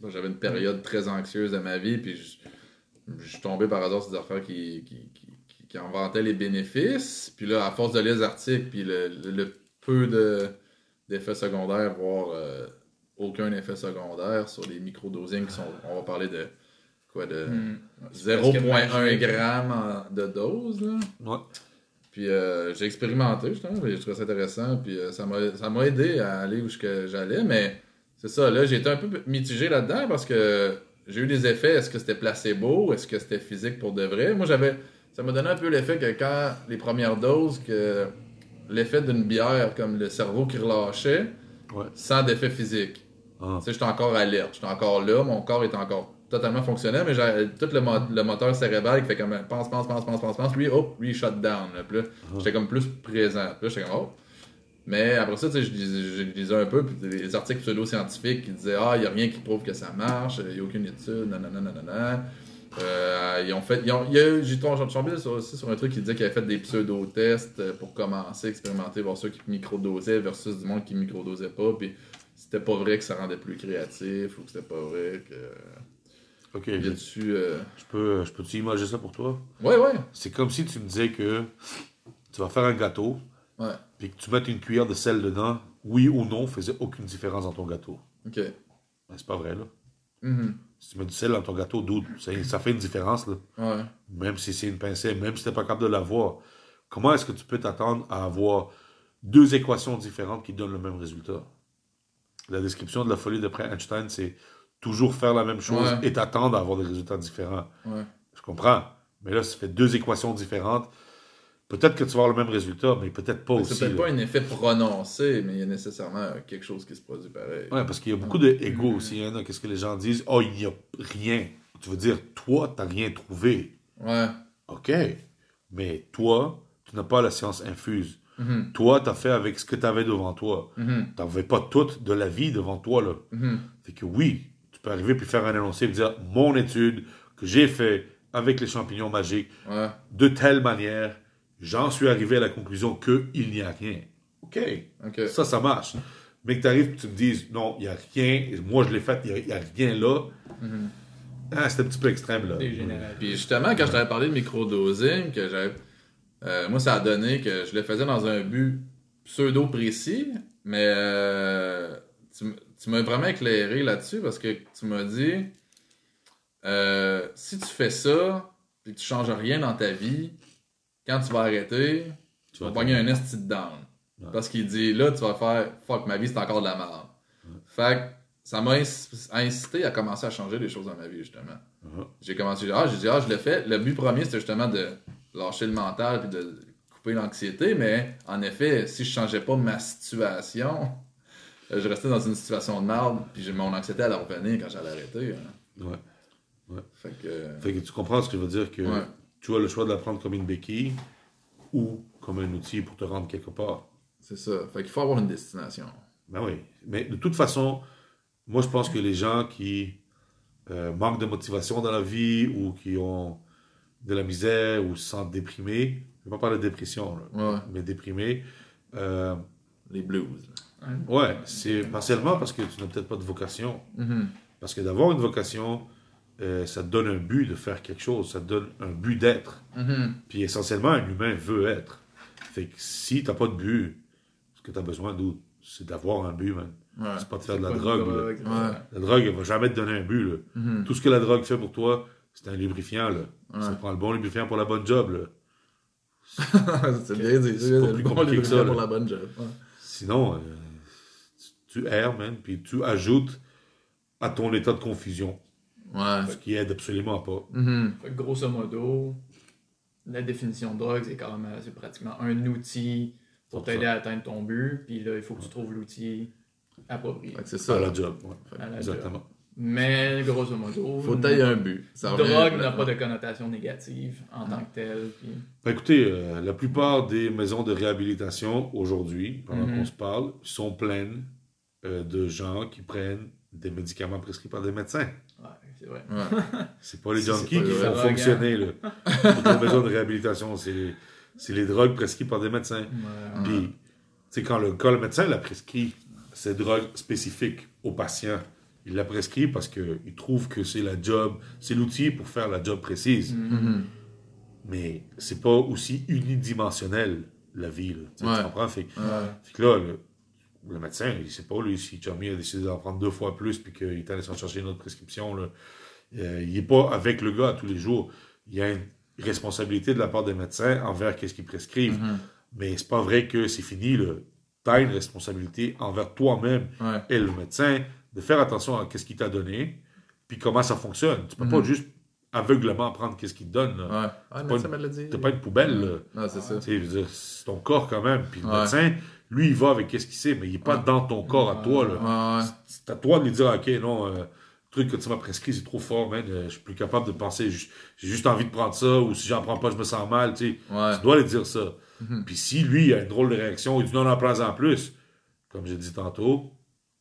bon, j'avais une période très anxieuse de ma vie. Puis je, suis tombé par hasard sur des affaires qui, qui, qui, qui- les bénéfices. Puis là, à force de lire les articles, puis le, peu de, d'effets secondaires, voire aucun effet secondaire sur les microdosings qui sont. On va parler de. Quoi, de. Hmm. 0.1 g de dose. Là. Ouais. Puis euh, j'ai expérimenté, justement, je trouvais ça intéressant. Puis euh, ça m'a ça m'a aidé à aller où j'allais. Mais c'est ça, là, j'ai été un peu mitigé là-dedans parce que j'ai eu des effets. Est-ce que c'était placebo? Est-ce que c'était physique pour de vrai? Moi, j'avais ça m'a donné un peu l'effet que quand les premières doses, que l'effet d'une bière, comme le cerveau qui relâchait, Ouais. sans d'effet physique. Ah. Tu sais, j'étais encore alerte, j'étais encore là, mon corps est encore totalement fonctionnel, mais tout le, mo- le moteur cérébral qui fait comme pense, pense, pense, pense, pense, pense, lui, hop, lui, shut down. Là. Puis là, j'étais comme plus présent. Puis là, j'étais comme, oh. Mais après ça, tu sais, je lisais, je lisais un peu, puis des articles pseudo-scientifiques qui disaient, ah, il n'y a rien qui prouve que ça marche, il n'y a aucune étude, nanana, nanana. Euh, ils ont fait, ils ont, il y a, j'ai tombé, sur- aussi sur un truc qui disait qu'ils avaient fait des pseudo-tests euh, pour commencer, expérimenter, voir ceux qui microdosaient versus du monde qui microdosait pas, puis c'était pas vrai que ça rendait plus créatif, ou que c'était pas vrai que... Ok, a-tu... euh, je peux, je peux-tu imager ça pour toi? Ouais, ouais. C'est comme si tu me disais que tu vas faire un gâteau, Ouais. puis que tu mettes une cuillère de sel dedans, oui ou non, faisait aucune différence dans ton gâteau. Ok. Ben, c'est pas vrai, là. Mhm. Si tu mets du sel dans ton gâteau, dude, ça, ça fait une différence, là. Ouais. Même si c'est une pincée, même si tu n'es pas capable de l'avoir. Comment est-ce que tu peux t'attendre à avoir deux équations différentes qui donnent le même résultat? La description de la folie d'après Einstein, c'est toujours faire la même chose Ouais. et t'attendre à avoir des résultats différents. Ouais. Je comprends. Mais là, ça fait deux équations différentes. Peut-être que tu vas avoir le même résultat, mais peut-être pas aussi. C'est peut-être pas un effet prononcé, mais il y a nécessairement quelque chose qui se produit pareil. Ouais, parce qu'il y a beaucoup d'ego aussi. hein. Qu'est-ce que les gens disent? Oh, il n'y a rien. Tu veux dire, toi, tu n'as rien trouvé. Ouais. OK. Mais toi, tu n'as pas la science infuse. Mhm. Toi, tu as fait avec ce que tu avais devant toi. Mhm. Tu n'avais pas toute de la vie devant toi. Là. Mhm. Fait que oui, peux arriver puis faire un énoncé et dire mon étude que j'ai fait avec les champignons magiques Ouais. de telle manière, j'en suis arrivé à la conclusion qu'il n'y a rien. OK. Ok. Ça, ça marche. Mais que tu arrives et tu me dises non, il n'y a rien, et moi je l'ai fait, il n'y a, rien là. Mhm. Ah, c'est un petit peu extrême là. Puis justement, quand je t'avais parlé de microdosing, que j'avais. euh, moi, ça a donné que je le faisais dans un but pseudo précis, mais euh, tu, tu m'as vraiment éclairé là-dessus parce que tu m'as dit euh, si tu fais ça, puis que tu changes rien dans ta vie, quand tu vas arrêter, tu vas pogner un esti de down. Ouais. Parce qu'il dit là, tu vas faire fuck, ma vie c'est encore de la merde. Fait que ça m'a inc- incité à commencer à changer des choses dans ma vie, justement. J'ai commencé, ah, j'ai dit, ah, je l'ai fait. Le but premier, c'était justement de lâcher le mental puis de couper l'anxiété, mais en effet, si je changeais pas ma situation, je restais dans une situation de merde, puis j'ai- mon anxiété allait revenir quand j'allais arrêter. hein. Ouais. Fait que. euh, Fait que tu comprends ce que je veux dire que Ouais. tu as le choix de la prendre comme une béquille ou comme un outil pour te rendre quelque part. C'est ça. Fait qu'il faut avoir une destination. Ben oui. Mais de toute façon, moi je pense que les gens qui euh, manquent de motivation dans la vie ou qui ont de la misère ou se sentent déprimés, je ne vais pas parler de dépression, là, Ouais. mais déprimés, euh, Les blues. là. Ouais, c'est partiellement parce que tu n'as peut-être pas de vocation. Mhm. Parce que d'avoir une vocation, euh, ça te donne un but de faire quelque chose, ça te donne un but d'être. Mhm. Puis essentiellement, un humain veut être. Fait que si t'as pas de but, ce que tu as besoin, d'où c'est d'avoir un but, man. Ouais. C'est pas de faire de la drogue. là. drogue, Ouais. La drogue, elle va jamais te donner un but. Là. Mhm. Tout ce que la drogue fait pour toi, c'est un lubrifiant. Là. Ouais. Ça prend le bon lubrifiant pour la bonne job. Là. c'est bien dit. C'est pas le plus bon compliqué que ça, lubrifiant pour la bonne job. Ouais. Sinon, euh, tu, erres, man, puis tu ajoutes à ton état de confusion, Ouais. ce qui aide absolument pas. Mhm. Fait que grosso modo, la définition de drogue, c'est quand même c'est pratiquement un outil pour t'aider à atteindre ton but. Puis là, il faut que tu trouves l'outil approprié. C'est Ça, ça. la job. ouais. À la Exactement. Mais grosso modo, Faut tailler un but. Ça drogue n'a pas de connotation négative en tant que telle. puis- Ben, écoutez, euh, la plupart des maisons de réhabilitation aujourd'hui, pendant Mhm. qu'on se parle, sont pleines euh, de gens qui prennent des médicaments prescrits par des médecins. Ouais, c'est vrai. Ouais. C'est pas les C'est- junkies c'est pas qui font fonctionner là. Toutes les maisons de réhabilitation, c'est c'est les drogues prescrites par des médecins. Ouais. Puis, tu sais, quand le, quand le médecin l'a prescrit, ces drogues spécifiques au patient, il l'a prescrit parce qu'il trouve que c'est la job, c'est l'outil pour faire la job précise. Mhm. Mais c'est pas aussi unidimensionnel, la vie. Là. Tu comprends? Fait, Ouais. fait que là, le, le médecin, il sait pas, lui, si Chummy a décidé d'en prendre deux fois plus puis qu'il est allé s'en chercher une autre prescription, là, euh, il est pas avec le gars tous les jours. Il y a une responsabilité de la part des médecins envers qu'est-ce qu'ils prescrivent. Mhm. Mais c'est pas vrai que c'est fini. Tu as une responsabilité envers toi-même Ouais. et le médecin de faire attention à qu'est-ce qu'il t'a donné puis comment ça fonctionne. Tu peux pas juste aveuglement prendre qu'est-ce qu'il te donne. là. Ouais. Ah, pas une- pas une poubelle. Ah, c'est ton corps quand même. Puis le Ouais. médecin, lui, il va avec qu'est-ce qu'il sait, mais il est pas dans ton corps à toi. Là. Ouais, ouais. C'est à toi de lui dire, OK, non, euh, le truc que tu m'as prescrit, c'est trop fort, man. euh, je suis plus capable de penser. J'ai juste envie de prendre ça, ou si j'en prends pas, je me sens mal. Tu sais. Ouais. Tu dois lui dire ça. Mhm. Puis si lui, il a une drôle de réaction, il dit non, non, prends-en plus. Comme j'ai dit tantôt,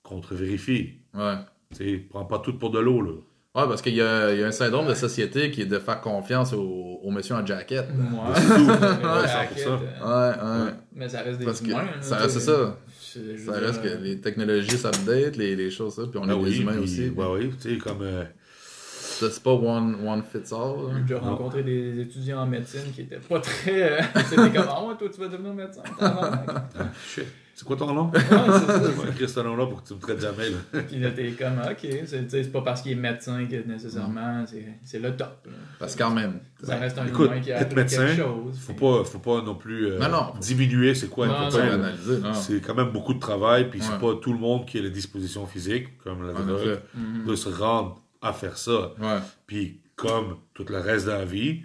contre-vérifie. Ouais. Tu sais, prends pas tout pour de l'eau, là. Ouais, parce qu'il y a, il y a un syndrome de société qui est de faire confiance au, au monsieur en jacket. Ouais. C'est tout. Mais Ouais, la 100%. raquette, euh, Ouais, ouais. Mais ça reste des Parce que humains. là, ça reste ça. Ça dire, reste que les technologies s'update, les, les choses, ça, puis on Ah est oui, des humains puis- aussi. ouais, oui, tu sais, comme. euh, Ça, C'est pas one, one fits all. J'ai Non. rencontré des étudiants en médecine qui étaient pas très. euh, C'était comme, ah toi, tu vas devenir médecin. tabarnak. ah, shit. C'est quoi ton nom? Ouais, c'est ça. Je vais écrire ce nom-là pour que tu me traites jamais. là. Puis là, t'es comme, ok, c'est c'est pas parce qu'il est médecin que nécessairement, c'est c'est le top. là. Parce que quand même. Ça reste un écoute, humain qui a être médecin, quelque chose. Faut pas, faut pas non plus euh, Non, non. diminuer c'est quoi Non, une. C'est quand même beaucoup de travail, puis c'est Ouais. pas tout le monde qui a les dispositions physiques, comme la drogue. Mhm. de se rendre à faire ça. Ouais. Puis comme tout le reste de la vie,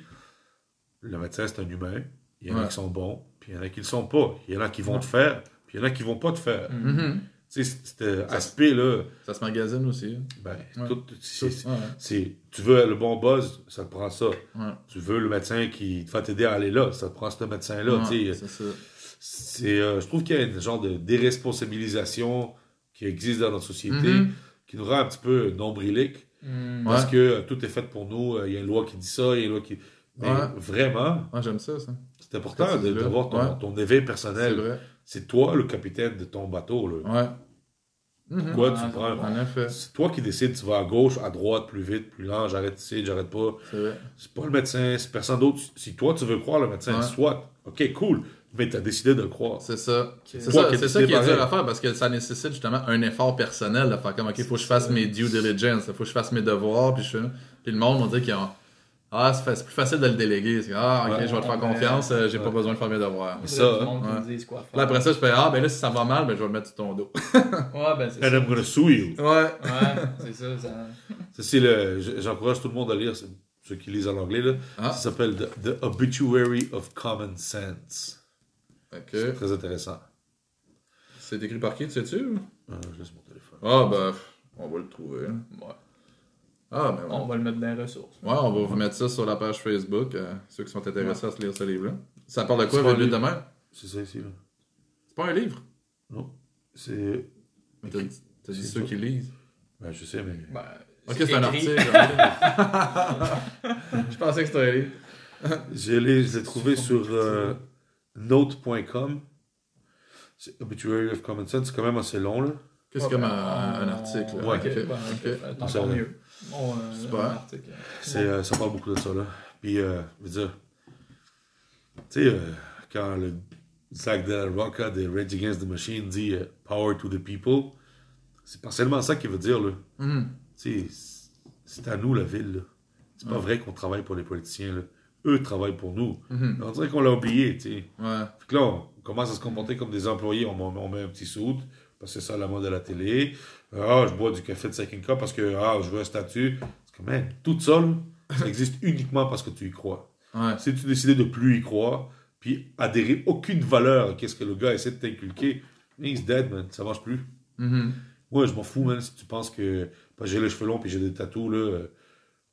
le médecin c'est un humain. Il y en a Ouais. qui sont bons, puis il y en a qui ne le sont pas. Il y en a qui vont te faire, puis il y en a qui vont pas te faire. Mhm. Mhm. Tu sais, cet aspect-là, Ça se magasine aussi. ben, Ouais. tout, c'est- c'est- Ouais. c'est- tu veux le bon buzz, ça te prend ça. Ouais. Tu veux le médecin qui va t'aider à aller là, ça te prend ce médecin-là. Ouais, tu sais. c'est euh, je trouve qu'il y a un genre de déresponsabilisation qui existe dans notre société, Mhm. qui nous rend un petit peu nombriliques, Mhm. parce que euh, tout est fait pour nous. euh, Il y a une loi qui dit ça, il y a une loi qui... Mais Ouais. vraiment, j'aime ça, ça. c'est important d'avoir ton, Ouais. ton éveil C'est personnel. C'est toi le capitaine de ton bateau. Là. Ouais. Mhm. Pourquoi Ah, tu prends... bon. En effet. C'est toi qui décides, tu vas à gauche, à droite, plus vite, plus lent, j'arrête ici, j'arrête pas. C'est vrai. C'est pas le médecin, c'est personne d'autre. Si toi tu veux croire le médecin, Ouais. soit, ok, cool, mais tu as décidé de le croire. C'est ça. C'est ça, qui c'est ça qui est dur à faire parce que ça nécessite justement un effort personnel de faire comme, ok, faut que je fasse mes due diligence, faut que je fasse mes devoirs, puis je Puis le monde, on dit qu'ils ont. Ah, c'est c'est plus facile de le déléguer. C'est, ah, ok, Ouais. je vais te faire confiance, euh, j'ai pas besoin de faire mes devoirs. Il ça, hein. Ouais. quoi faire. Là, après ça, je fais, ah, ben là, si ça va mal, ben je vais le mettre sur ton dos. Ouais, ben c'est And ça. I'm gonna sue you. Ouais. Ouais, c'est ça. ça... C'est le. J'encourage tout le monde à lire, c'est- ceux qui lisent en anglais, là. Ah. Ça s'appelle The, The Obituary of Common Sense. C'est Ok. très intéressant. C'est écrit par qui, tu sais-tu? Ah, je laisse mon téléphone. Ah, ben, on va le trouver. Ouais. Ah, ben, On va le mettre dans les ressources. Ouais, on va vous mettre ça sur la page Facebook, euh, ceux qui sont intéressés à se lire ce livre-là. Ça parle de quoi, Venu livre. demain? C'est ça ici, là. C'est pas un livre? Non. C'est. Mais t'as dit, ceux ça. qui lisent. Ben, je sais, mais. Ben, Ok, c'est un article. Je pensais que c'était un livre. Je l'ai je l'ai trouvé sur euh, note.com. C'est Obituary of Common Sense, c'est quand même assez long, là. Qu'est-ce Ouais, comme ben, un, un on- article? là? Ouais. Ok, Ok, ben, Tant mieux. Bon, euh. C'est, euh, ça parle beaucoup de ça, là. Puis, euh, je veux dire, tu sais, euh, quand le Zach de la Rocca de Rage Against the Machine dit euh, Power to the people, c'est partiellement ça qu'il veut dire, là. Mhm. Tu sais, c'est- c'est à nous, la ville, là. C'est pas Ouais. vrai qu'on travaille pour les politiciens, là. Eux travaillent pour nous. Mhm. On dirait qu'on l'a oublié, tu sais. Ouais. Fait que là, on commence à se comporter comme des employés. On, met- on met un petit soute, parce que c'est ça la mode de la télé. Ah, je bois du café de 5 cup parce que ah, je veux un statut. C'est comme, man, tout ça, ça existe uniquement parce que tu y crois. Ouais. Si tu décides de plus y croire, puis adhérer aucune valeur à qu'est-ce que le gars essaie de t'inculquer, he's dead, man. Ça marche plus. Moi, je m'en fous, man, si tu penses que j'ai les cheveux longs puis j'ai des tatous, là, euh,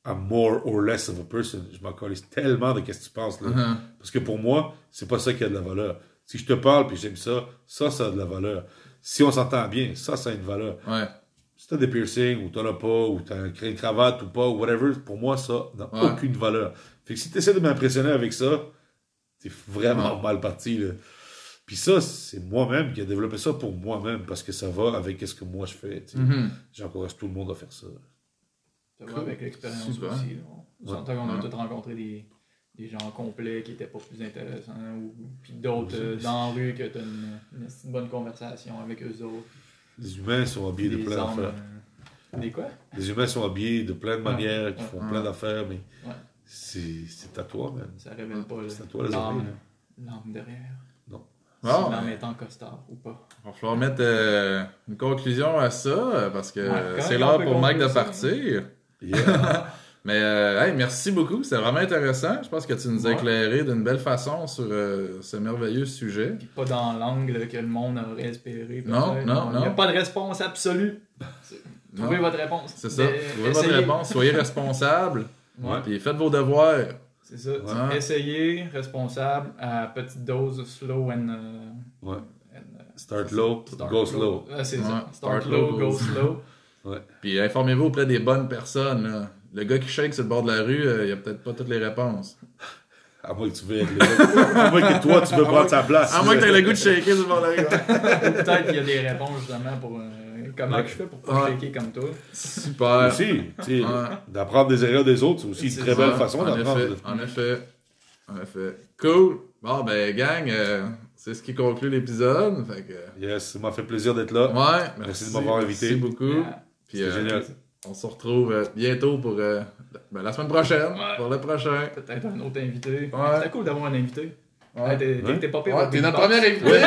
I'm more or less of a person. Je m'en tellement de qu'est-ce que tu penses, là. Mhm. Parce que pour moi, c'est pas ça qui a de la valeur. Si je te parle puis j'aime ça, ça, ça a de la valeur. Si on s'entend bien, ça, ça a une valeur. Ouais. Si t'as des piercings ou t'en as pas, ou t'as une cravate ou pas, ou whatever, pour moi, ça n'a Ouais. aucune valeur. Fait que si t'essaies de m'impressionner avec ça, t'es vraiment Ouais. mal parti, là. Puis ça, c'est moi-même qui ai développé ça pour moi-même, parce que ça va avec ce que moi je fais. Mhm. J'encourage tout le monde à faire ça. Ça va Cool. avec l'expérience aussi. On Ouais. s'entend qu'on a Ouais. tous rencontré des, des gens complets qui étaient pas plus intéressants, ou puis d'autres euh, dans la rue que t'as une, une, une bonne conversation avec eux autres. Les humains sont habillés de plein d'affaires. euh, Des quoi? Les humains sont habillés de plein de Ouais. manières, qui Ouais. font Ouais. plein d'affaires, mais Ouais. c'est c'est à toi, man. Ça révèle pas le- C'est à toi, les l'âme derrière. Bon, si l'âme est en costard ou pas. il va falloir mettre euh, une conclusion à ça, parce que c'est l'heure pour Mike de partir. Yeah. Mais euh, hey, merci beaucoup, c'était vraiment intéressant. Je pense que tu nous as Ouais. éclairé d'une belle façon sur euh, ce merveilleux sujet. Puis pas dans l'angle que le monde aurait espéré. Non, peut-être. non, Il n'y a non. pas de réponse absolue. Trouvez Non. votre réponse. C'est ça. Trouvez votre réponse, soyez responsable, Ouais, puis faites vos devoirs. c'est ça. Ouais. Essayez, responsable, à petite dose, slow and. euh, Ouais. and, euh, Start low, start go slow. Ah, c'est Ouais. ça. Start, Start low, low, go slow. Puis informez-vous auprès des bonnes personnes. là. Le gars qui shake sur le bord de la rue, euh, il a peut-être pas toutes les réponses. À moins que tu veux être le- À moins que toi, tu veux prendre sa place. À moins que t'aies le goût de shaker sur le bord de la rue. Peut-être qu'il y a des réponses justement pour. euh, comment que je fais pour pas Ouais. shaker comme toi. Super. Aussi, tu Ouais. d'apprendre des erreurs des autres, c'est aussi une très ça. belle façon en d'apprendre. effet, en effet. En effet. Cool. Bon, ben, gang, euh, c'est ce qui conclut l'épisode. Fait que, Yes, ça m'a fait plaisir d'être là. ouais, Merci de m'avoir invité. Merci beaucoup. Yeah. Puis, euh, génial. On se retrouve euh, bientôt pour euh, ben, la semaine prochaine, Ouais. pour le prochain. Peut-être un autre invité. Ouais. C'était cool d'avoir un invité. Ouais. T'es- Ouais. pas pire. T'es notre premier invité.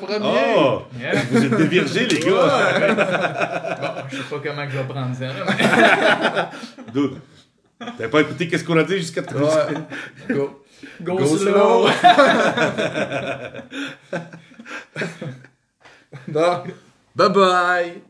Premier. Oh! Yeah. Vous êtes dévirgés, les gars! Bon, je sais pas comment que je vais prendre ça. mais- Dude, t'avais pas écouté qu'est-ce qu'on a dit jusqu'à tout Ouais. Go. Go, Go slow. slow. Bon. Bye bye.